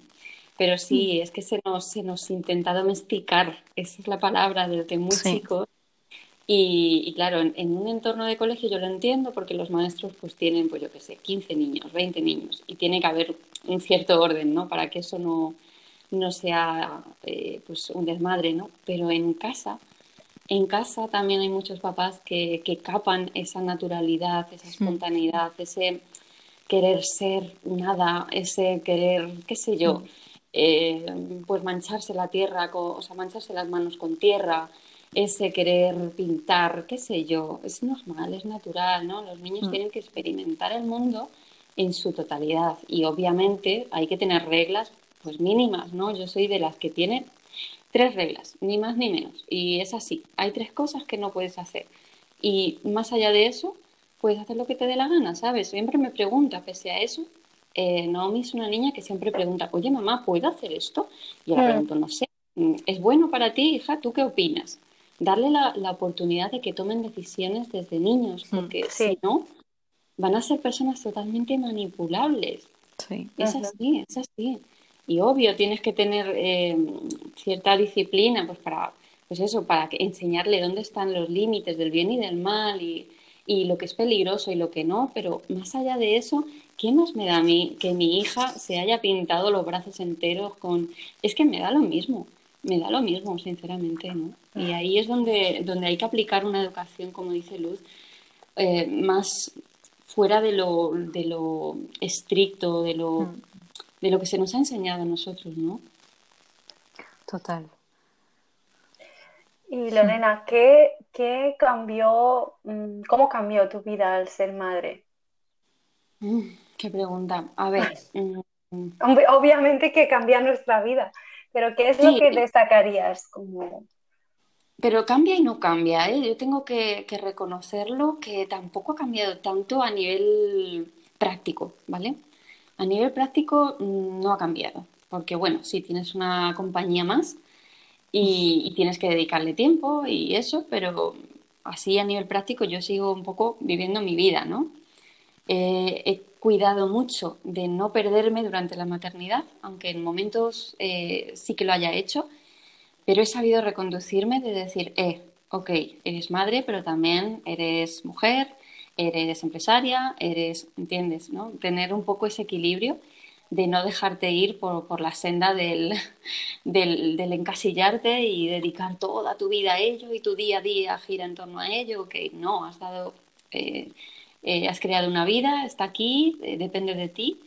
Pero sí, mm. es que se nos, se nos intenta domesticar, esa es la palabra desde muy chicos. Y, claro, en, un entorno de colegio yo lo entiendo porque los maestros pues tienen, pues yo qué sé, 15 niños, 20 niños y tiene que haber un cierto orden, ¿no? Para que eso no, no sea eh, pues un desmadre, ¿no? Pero en casa, en casa también hay muchos papás que, que capan esa naturalidad, esa espontaneidad, ese querer ser nada, ese querer, qué sé yo. Eh, pues mancharse la tierra, o sea, mancharse las manos con tierra, ese querer pintar, qué sé yo, es normal, es natural, ¿no? Los niños mm. tienen que experimentar el mundo en su totalidad y obviamente hay que tener reglas pues mínimas, ¿no? Yo soy de las que tiene tres reglas, ni más ni menos, y es así, hay tres cosas que no puedes hacer y más allá de eso, puedes hacer lo que te dé la gana, ¿sabes? Siempre me pregunta, pese a eso, eh, Naomi es una niña que siempre pregunta, oye mamá, ¿puedo hacer esto? Y yo le mm. pregunto, no sé, mm, ¿es bueno para ti, hija? ¿Tú qué opinas? Darle la, oportunidad de que tomen decisiones desde niños, mm, porque si no, van a ser personas totalmente manipulables. Sí. Es así, es así. Y obvio, tienes que tener eh, cierta disciplina, pues para, pues eso, para enseñarle dónde están los límites del bien y del mal y, y lo que es peligroso y lo que no, pero más allá de eso, ¿qué más me da a mí que mi hija se haya pintado los brazos enteros con... Es que me da lo mismo, me da lo mismo, sinceramente, ¿no? Y ahí es donde, donde hay que aplicar una educación, como dice Luz, eh, más fuera de lo, de lo estricto, de lo, mm. de lo que se nos ha enseñado a nosotros, ¿no? Total. Y Lorena, ¿qué, qué cambió, mm, cómo cambió tu vida al ser madre? Mm, qué pregunta. A ver. Mm, obviamente que cambia nuestra vida, pero ¿qué es lo que destacarías como... Pero cambia y no cambia, ¿eh? Yo tengo que, que, reconocerlo que tampoco ha cambiado tanto a nivel práctico, ¿vale? A nivel práctico no ha cambiado, porque bueno, si tienes una compañía más y, tienes que dedicarle tiempo y eso, pero así a nivel práctico yo sigo un poco viviendo mi vida, ¿no? Eh, he cuidado mucho de no perderme durante la maternidad, aunque en momentos eh, sí que lo haya hecho, pero he sabido reconducirme de decir, eh, ok, eres madre, pero también eres mujer, eres empresaria, eres, ¿entiendes? ¿no? Tener un poco ese equilibrio de no dejarte ir por, por la senda del, [laughs] del, encasillarte y dedicar toda tu vida a ello y tu día a día gira en torno a ello, que no, has dado eh, eh, has creado una vida, está aquí, eh, depende de ti,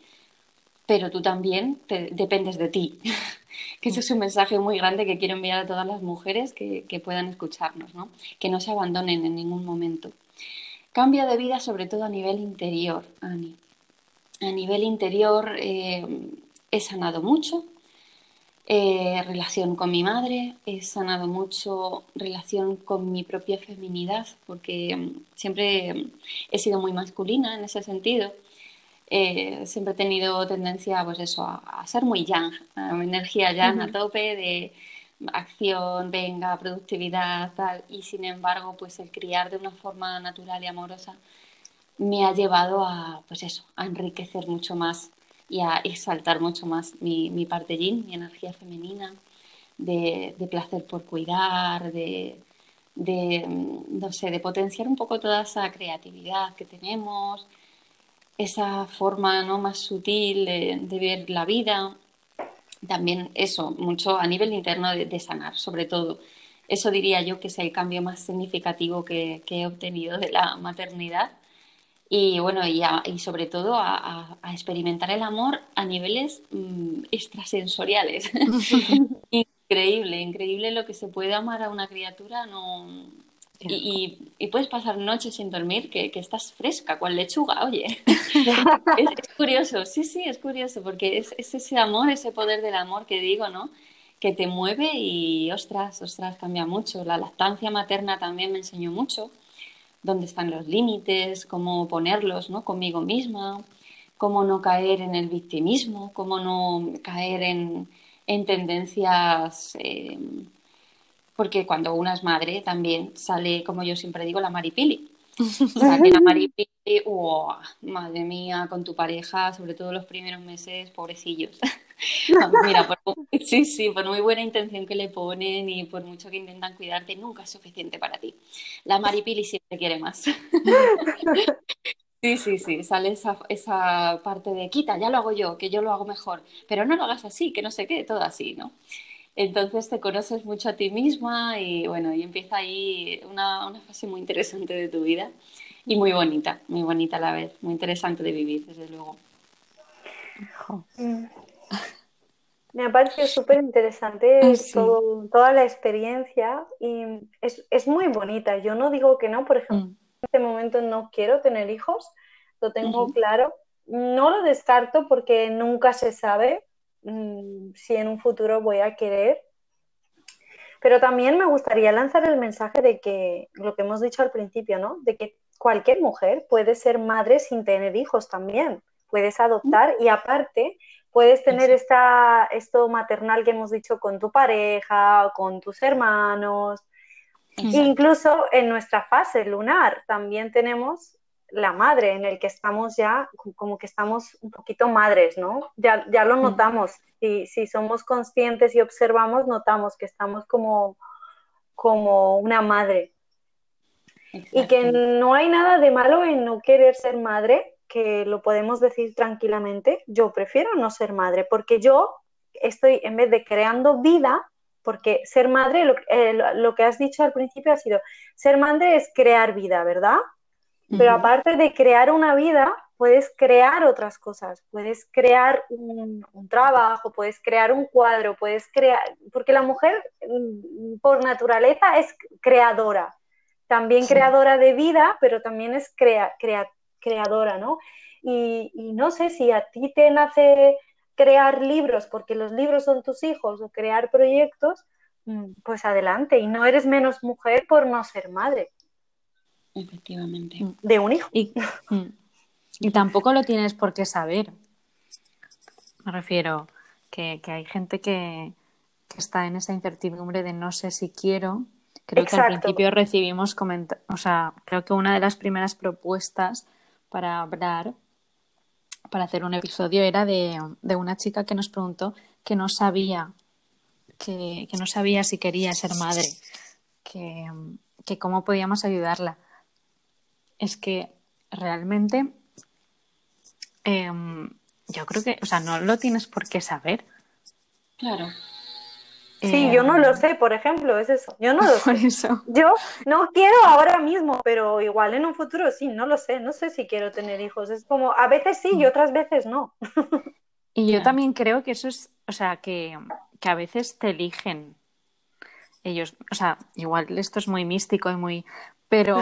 pero tú también dependes de ti. [laughs] que eso es un mensaje muy grande que quiero enviar a todas las mujeres que, puedan escucharnos, ¿no? que no se abandonen en ningún momento. Cambia de vida sobre todo a nivel interior, Ani. A nivel interior, eh, he sanado mucho. Eh, relación con mi madre, he sanado mucho relación con mi propia feminidad, porque mm, siempre he sido muy masculina en ese sentido. Eh, siempre he tenido tendencia pues eso, a, ser muy yang, a energía yang a tope de acción, venga, productividad, tal, y sin embargo, pues el criar de una forma natural y amorosa me ha llevado a, pues eso, a enriquecer mucho más y a exaltar mucho más mi, mi parte yin, mi energía femenina, de, de placer por cuidar, de, de, no sé, de potenciar un poco toda esa creatividad que tenemos, esa forma ¿no? más sutil de, ver la vida. También eso, mucho a nivel interno de, sanar, sobre todo. Eso diría yo que es el cambio más significativo que he obtenido de la maternidad y bueno, y, y sobre todo a, experimentar el amor a niveles mm, extrasensoriales. [laughs] increíble, increíble lo que se puede amar a una criatura, no... Y, y, puedes pasar noches sin dormir que, que estás fresca, cual lechuga, oye. [laughs] es, curioso, sí, sí, es curioso, porque es, es, ese amor, ese poder del amor que digo, ¿no? Que te mueve y, ostras, ostras, cambia mucho. La lactancia materna también me enseñó mucho dónde están los límites, cómo ponerlos ¿no? conmigo misma, cómo no caer en el victimismo, cómo no caer en, tendencias, eh, porque cuando una es madre también sale, como yo siempre digo, la maripili. Sale la maripili, [laughs] madre mía, con tu pareja, sobre todo los primeros meses, pobrecillos. [laughs] Mira, [laughs] sí, sí, por muy buena intención que le ponen y por mucho que intentan cuidarte, nunca es suficiente para ti. La Maripili siempre quiere más. [laughs] Sí, sí, sí, sale esa, esa parte de quita, ya lo hago yo, que yo lo hago mejor, pero no lo hagas así, que no sé qué, todo así, ¿no? Entonces te conoces mucho a ti misma y bueno, y empieza ahí una, una fase muy interesante de tu vida y muy bonita, muy bonita a la vez, muy interesante de vivir, desde luego. Me ha parecido súper interesante toda la experiencia y es, muy bonita. Yo no digo que no, por ejemplo, mm. en este momento no quiero tener hijos, lo tengo claro. No lo descarto porque nunca se sabe mm, si en un futuro voy a querer. Pero también me gustaría lanzar el mensaje de que, lo que hemos dicho al principio, ¿no? De que cualquier mujer puede ser madre sin tener hijos también. Puedes adoptar y aparte puedes tener esta, esto maternal que hemos dicho con tu pareja, con tus hermanos. Incluso en nuestra fase lunar también tenemos la madre, en el que estamos ya como que estamos un poquito madres, ¿no? Ya, ya lo notamos. Si, si somos conscientes y observamos, notamos que estamos como, como una madre. Y que no hay nada de malo en no querer ser madre, que lo podemos decir tranquilamente, yo prefiero no ser madre, porque yo estoy, en vez de creando vida, porque ser madre, lo, eh, que has dicho al principio ha sido, ser madre es crear vida, ¿verdad? Pero aparte de crear una vida, puedes crear otras cosas, puedes crear un, trabajo, puedes crear un cuadro, puedes crear, porque la mujer mm, por naturaleza es creadora, también creadora de vida, pero también es crea, creadora, ¿no? Y, no sé si a ti te nace crear libros porque los libros son tus hijos o crear proyectos, mm, pues adelante. Y no eres menos mujer por no ser madre. Efectivamente. De un hijo. Y, mm, y tampoco lo tienes por qué saber. Me refiero que, hay gente que, está en esa incertidumbre de no sé si quiero. Creo que al principio recibimos comentarios, o sea, creo que una de las primeras propuestas para hablar, para hacer un episodio, era de, una chica que nos preguntó que no sabía, que, no sabía si quería ser madre, que, que cómo podíamos ayudarla. Es que realmente em, yo creo que, o sea, no lo tienes por qué saber. Claro. Sí, yo no lo sé, por ejemplo, es eso. Yo no lo [laughs] sé. Yo no quiero ahora mismo, pero igual en un futuro sí, no lo sé. No sé si quiero tener hijos. Es como, a veces sí y mm. otras veces no. Y yo también creo que eso es, o sea, que, que a veces te eligen ellos. O sea, igual esto es muy místico y muy. Pero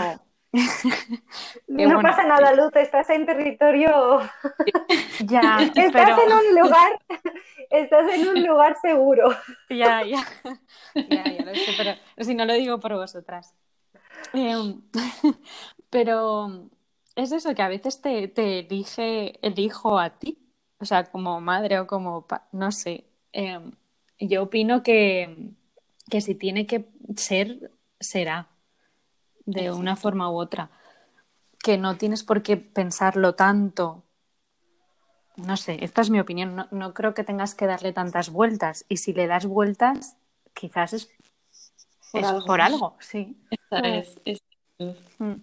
[laughs] no pasa nada, Luz, estás en territorio. [laughs] ya, [laughs] estás en un lugar, estás en un lugar seguro. ya, ya. Ya, ya lo sé, pero si no lo digo por vosotras. Em, pero es eso, que a veces te, te elige el hijo a ti, o sea, como madre o como, no sé. Em, yo opino que, que si tiene que ser, será de una forma u otra. Que no tienes por qué pensarlo tanto. No sé, esta es mi opinión. No, creo que tengas que darle tantas vueltas. Y si le das vueltas, quizás es por, algo. sí. Mm.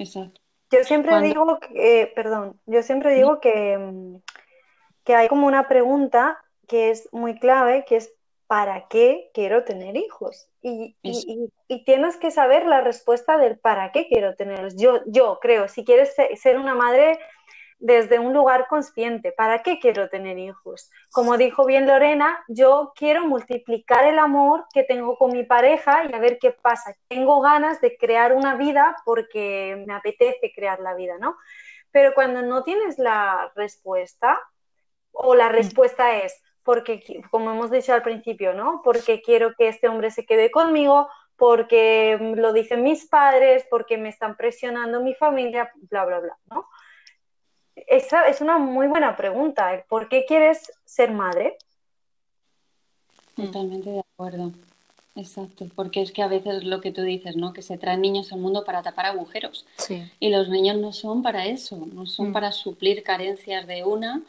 Yo siempre digo que, perdón, yo siempre digo que, que hay como una pregunta que es muy clave, que es ¿para qué quiero tener hijos? Y, tienes que saber la respuesta del ¿para qué quiero tenerlos? Yo, yo creo, si quieres ser una madre desde un lugar consciente, ¿para qué quiero tener hijos? Como dijo bien Lorena, yo quiero multiplicar el amor que tengo con mi pareja y a ver qué pasa. Tengo ganas de crear una vida porque me apetece crear la vida, ¿no? Pero cuando no tienes la respuesta, o la mm. respuesta es, porque, como hemos dicho al principio, ¿no? Porque quiero que este hombre se quede conmigo, porque lo dicen mis padres, porque me están presionando mi familia, bla, bla, bla, ¿no? Esa es una muy buena pregunta. ¿Por qué quieres ser madre? Totalmente de acuerdo. Exacto, porque es que a veces lo que tú dices, ¿no? Que se traen niños al mundo para tapar agujeros. Sí. Y los niños no son para eso, no son mm. para suplir carencias de una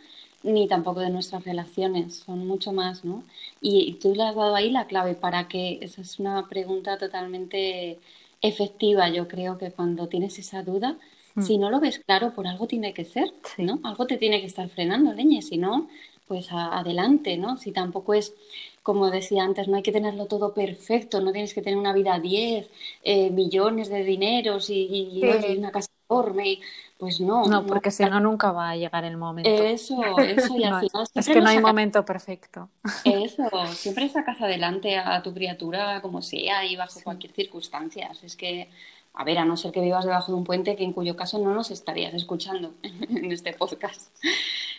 ni tampoco de nuestras relaciones, son mucho más, ¿no? Y tú le has dado ahí la clave para que, esa es una pregunta totalmente efectiva, yo creo que cuando tienes esa duda, hmm. si no lo ves claro, por algo tiene que ser, ¿no? Algo te tiene que estar frenando, leñe, si no, pues adelante, ¿no? Si tampoco es, como decía antes, no hay que tenerlo todo perfecto, no tienes que tener una vida 10, eh, millones de dineros y, una casa enorme, pues no. No, porque si no, nunca va a llegar el momento. Eso, eso, y al [laughs] final. Es que no hay momento perfecto. Eso, siempre sacas adelante a tu criatura como sea y bajo cualquier circunstancia. Es que, a ver, a no ser que vivas debajo de un puente, que en cuyo caso no nos estarías escuchando [laughs] en este podcast.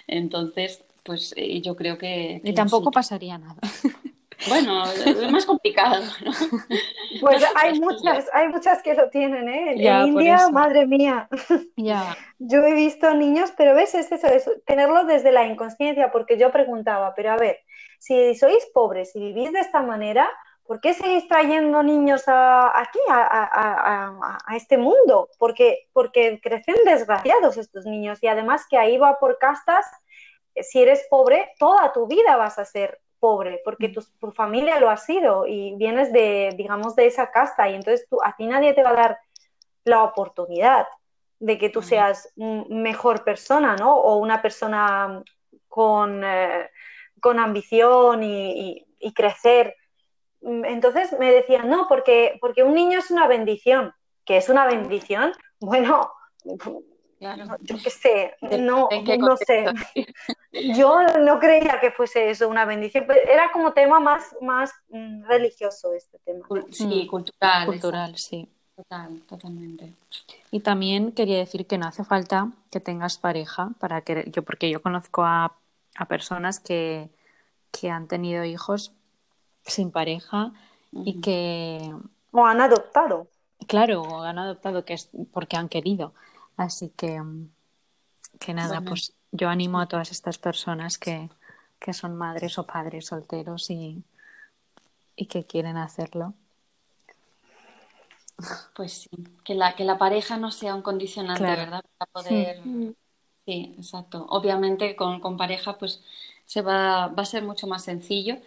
Entonces, pues eh, yo creo que. y tampoco pasaría nada. Bueno, es más complicado, ¿no? Pues hay muchas, hay muchas que lo tienen, ¿eh? en India, madre mía. Ya. Yo he visto niños, pero ves, es eso, es tenerlo desde la inconsciencia, porque yo preguntaba, pero a ver, si sois pobres y vivís de esta manera, ¿por qué seguís trayendo niños aquí, a, este mundo? Porque, porque crecen desgraciados estos niños y además que ahí va por castas, si eres pobre, toda tu vida vas a ser pobre, porque mm. tu, familia lo ha sido y vienes de, digamos, de esa casta y entonces tú, a ti nadie te va a dar la oportunidad de que tú mm. seas mejor persona, ¿no? O una persona con, eh, con ambición y, crecer. Entonces me decían, no, porque, porque un niño es una bendición. que es una bendición? Bueno, yo qué sé, no, no sé. [laughs] Yo no creía que fuese eso una bendición. Era como tema más, más mm, religioso este tema. Sí, cultural. Cultural, sí. Total, totalmente. Y también quería decir que no hace falta que tengas pareja para que yo, porque yo conozco a, personas que, que, han tenido hijos sin pareja y que o han adoptado. Claro, o han adoptado que es porque han querido. Así que, mm, que nada, pues yo animo a todas estas personas que, que son madres o padres solteros y, y que quieren hacerlo. Pues sí, que la, que la pareja no sea un condicionante, ¿verdad? Para poder. Sí. exacto. Obviamente con, con, pareja, pues se va, va a ser mucho más sencillo,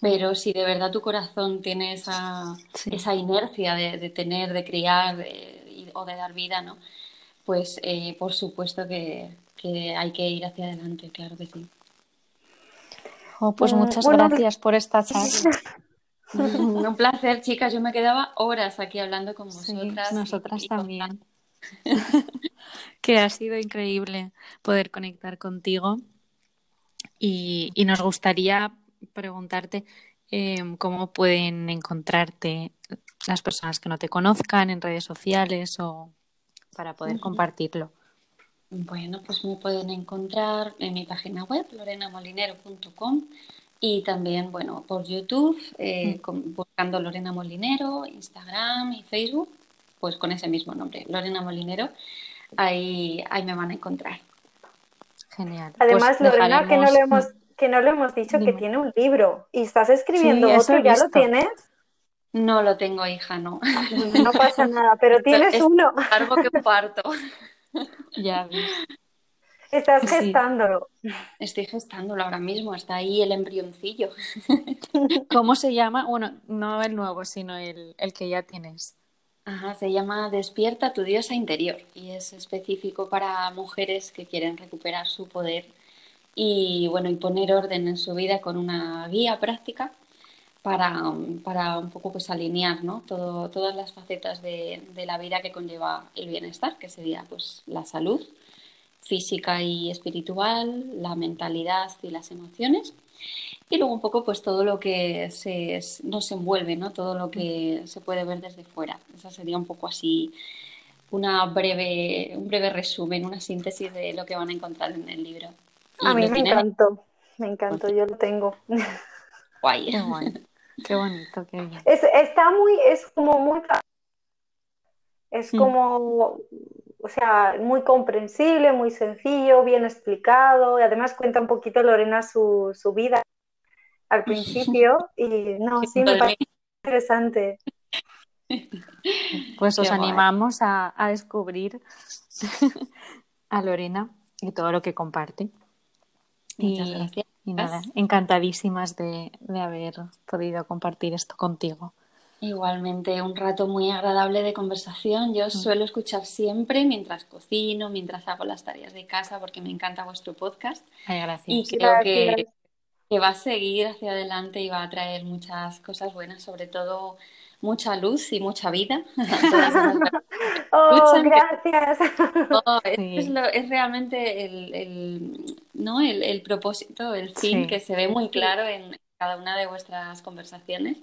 pero si de verdad tu corazón tiene esa, esa inercia de, de, tener, de criar o de dar vida, ¿no? Pues eh, por supuesto que, hay que ir hacia adelante, claro que sí. Oh, pues mm, muchas gracias por esta charla. [laughs] Un placer, chicas. Yo me quedaba horas aquí hablando con vosotras. nosotras también. [laughs] que ha sido increíble poder conectar contigo. Y, nos gustaría preguntarte em, cómo pueden encontrarte las personas que no te conozcan en redes sociales o para poder compartirlo. Bueno, pues me pueden encontrar en mi página web, lorenamolinero.com y también, bueno, por YouTube, eh, buscando Lorena Molinero, Instagram y Facebook, pues con ese mismo nombre, Lorena Molinero, ahí, ahí me van a encontrar. Genial. Además, pues Lorena, que no le hemos, que no le hemos dicho que tiene un libro y estás escribiendo otro, ¿ya lo tienes? No lo tengo, hija, no. [laughs] No pasa nada, pero tienes uno. Algo que parto. [laughs] ya ves. Estás gestándolo. Estoy gestándolo ahora mismo, está ahí el embrioncillo. [laughs] ¿Cómo se llama? Bueno, no el nuevo, sino el, el que ya tienes. Ajá, se llama Despierta tu diosa interior y es específico para mujeres que quieren recuperar su poder y bueno, y poner orden en su vida con una guía práctica para, para un poco pues alinear ¿no? Todo, todas las facetas de, de, la vida que conlleva el bienestar, que sería pues la salud física y espiritual, la mentalidad y las emociones y luego un poco pues todo lo que se, nos envuelve, ¿no? Todo lo que se puede ver desde fuera. Esa sería un poco así una breve, un breve resumen, una síntesis de lo que van a encontrar en el libro. a mí me encantó, me encantó, yo lo tengo. [laughs] Guay. Qué, bonito, qué bien. Es, está muy, es como muy es mm. como, o sea, muy comprensible, muy sencillo, bien explicado y además cuenta un poquito Lorena su, su vida al principio y no, sí me parece interesante. Pues os animamos a, descubrir [laughs] a Lorena y todo lo que comparte. Muchas gracias. Y nada, encantadísimas de, de haber podido compartir esto contigo. Igualmente, un rato muy agradable de conversación. Yo mm. suelo escuchar siempre mientras cocino, mientras hago las tareas de casa, porque me encanta vuestro podcast. Ay, gracias. Y creo que que va a seguir hacia adelante y va a traer muchas cosas buenas, sobre todo mucha luz y mucha vida. [laughs] oh, gracias. Oh, [laughs] es, realmente el, ¿no? el, propósito, el fin que se ve muy claro en cada una de vuestras conversaciones,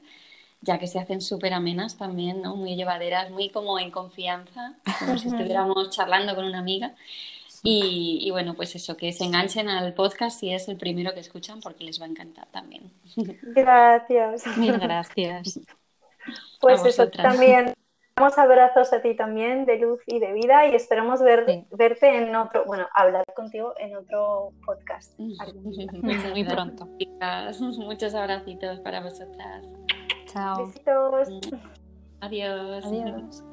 ya que se hacen súper amenas también, ¿no? muy llevaderas, muy como en confianza, como si estuviéramos charlando con una amiga. Y, bueno, pues eso, que se enganchen al podcast si es el primero que escuchan porque les va a encantar también. [laughs] Gracias. Mil gracias. Pues eso también. Damos abrazos a ti también de luz y de vida y esperamos ver, verte en otro, bueno, hablar contigo en otro podcast. [laughs] Muy pronto. [laughs] Muchos abracitos para vosotras. Chao. Besitos. Adiós. Adiós.